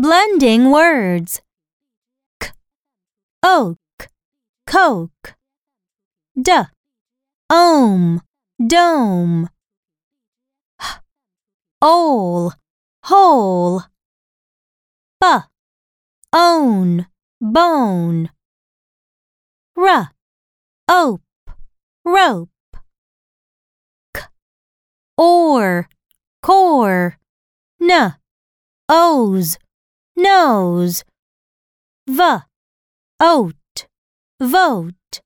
Blending words. K, oak, coke. D, ohm, dome. H, ole, hole. B, own, bone. R, ope, rope. K, or, core. N, O's, nose. V, oat, vote.